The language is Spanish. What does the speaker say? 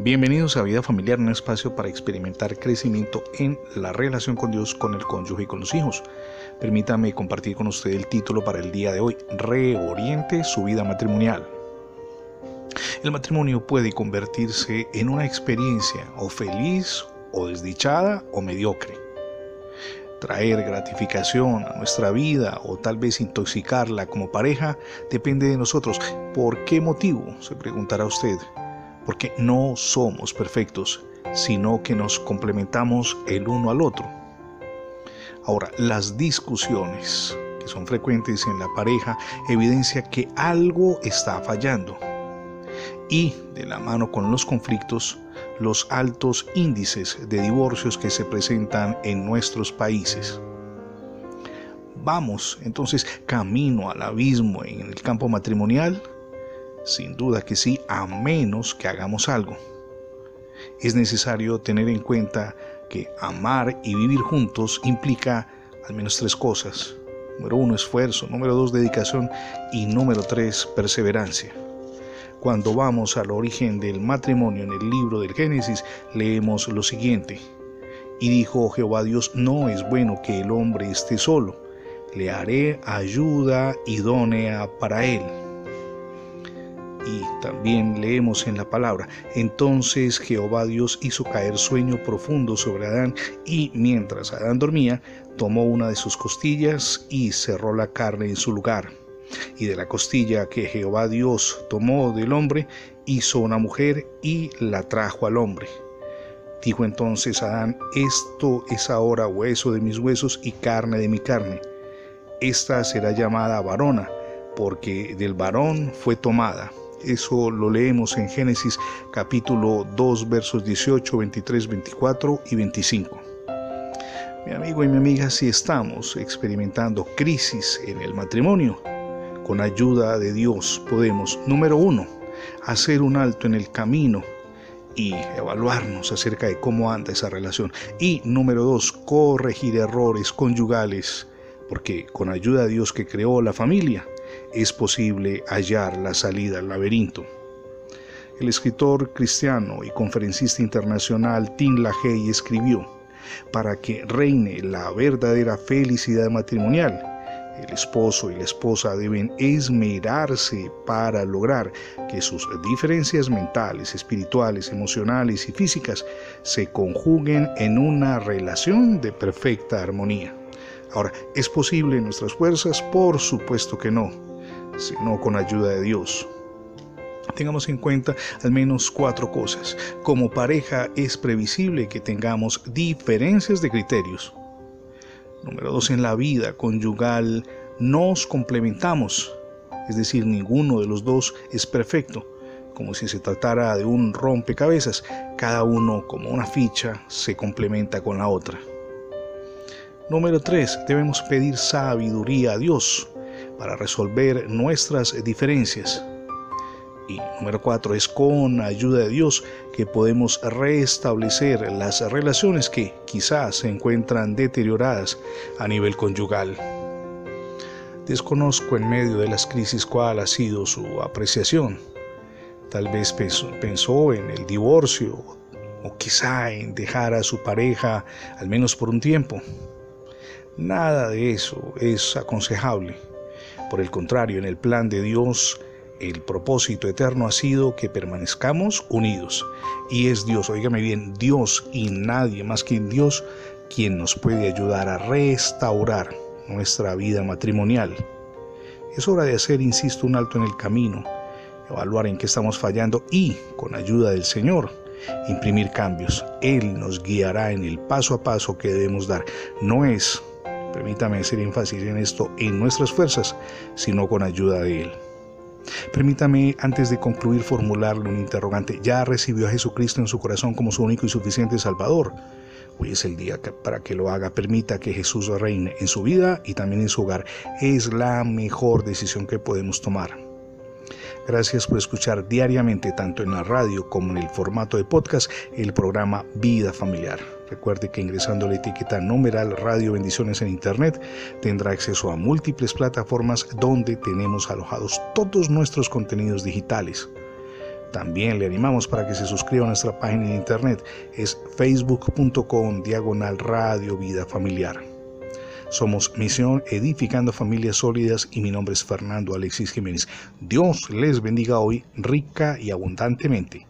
Bienvenidos a Vida Familiar, un espacio para experimentar crecimiento en la relación con Dios, con el cónyuge y con los hijos. Permítame compartir con usted el título para el día de hoy, Reoriente su vida matrimonial. El matrimonio puede convertirse en una experiencia o feliz o desdichada o mediocre. Traer gratificación a nuestra vida o tal vez intoxicarla como pareja depende de nosotros. ¿Por qué motivo? Se preguntará usted porque no somos perfectos, sino que nos complementamos el uno al otro. Ahora, las discusiones que son frecuentes en la pareja evidencia que algo está fallando. Y de la mano con los conflictos, los altos índices de divorcios que se presentan en nuestros países. Vamos entonces camino al abismo en el campo matrimonial sin duda que sí, a menos que hagamos algo. Es necesario tener en cuenta que amar y vivir juntos implica al menos tres cosas. Número uno, esfuerzo. Número dos, dedicación. Y número tres, perseverancia. Cuando vamos al origen del matrimonio en el libro del Génesis, leemos lo siguiente. Y dijo Jehová Dios, no es bueno que el hombre esté solo. Le haré ayuda idónea para él y también leemos en la palabra, entonces Jehová Dios hizo caer sueño profundo sobre Adán y mientras Adán dormía, tomó una de sus costillas y cerró la carne en su lugar. Y de la costilla que Jehová Dios tomó del hombre, hizo una mujer y la trajo al hombre. Dijo entonces Adán, esto es ahora hueso de mis huesos y carne de mi carne. Esta será llamada varona, porque del varón fue tomada. Eso lo leemos en Génesis capítulo 2 versos 18, 23, 24 y 25. Mi amigo y mi amiga, si estamos experimentando crisis en el matrimonio, con ayuda de Dios podemos, número uno, hacer un alto en el camino y evaluarnos acerca de cómo anda esa relación. Y número dos, corregir errores conyugales, porque con ayuda de Dios que creó la familia, es posible hallar la salida al laberinto. El escritor cristiano y conferencista internacional Tim LaHaye escribió, para que reine la verdadera felicidad matrimonial, el esposo y la esposa deben esmerarse para lograr que sus diferencias mentales, espirituales, emocionales y físicas se conjuguen en una relación de perfecta armonía. Ahora, ¿es posible en nuestras fuerzas? Por supuesto que no sino con ayuda de Dios. Tengamos en cuenta al menos cuatro cosas. Como pareja es previsible que tengamos diferencias de criterios. Número dos, en la vida conyugal nos complementamos, es decir, ninguno de los dos es perfecto, como si se tratara de un rompecabezas, cada uno como una ficha se complementa con la otra. Número tres, debemos pedir sabiduría a Dios para resolver nuestras diferencias. Y número cuatro, es con ayuda de Dios que podemos restablecer las relaciones que quizás se encuentran deterioradas a nivel conyugal. Desconozco en medio de las crisis cuál ha sido su apreciación. Tal vez pensó en el divorcio o quizá en dejar a su pareja al menos por un tiempo. Nada de eso es aconsejable. Por el contrario, en el plan de Dios, el propósito eterno ha sido que permanezcamos unidos. Y es Dios, oígame bien, Dios y nadie más que Dios quien nos puede ayudar a restaurar nuestra vida matrimonial. Es hora de hacer, insisto, un alto en el camino, evaluar en qué estamos fallando y, con ayuda del Señor, imprimir cambios. Él nos guiará en el paso a paso que debemos dar. No es Permítame hacer énfasis en esto, en nuestras fuerzas, sino con ayuda de Él. Permítame, antes de concluir, formularle un interrogante. ¿Ya recibió a Jesucristo en su corazón como su único y suficiente Salvador? Hoy es el día para que lo haga. Permita que Jesús reine en su vida y también en su hogar. Es la mejor decisión que podemos tomar. Gracias por escuchar diariamente, tanto en la radio como en el formato de podcast, el programa Vida Familiar. Recuerde que ingresando la etiqueta numeral Radio Bendiciones en Internet tendrá acceso a múltiples plataformas donde tenemos alojados todos nuestros contenidos digitales. También le animamos para que se suscriba a nuestra página de internet. Es facebook.com diagonal radio vida familiar. Somos Misión Edificando Familias Sólidas y mi nombre es Fernando Alexis Jiménez. Dios les bendiga hoy rica y abundantemente.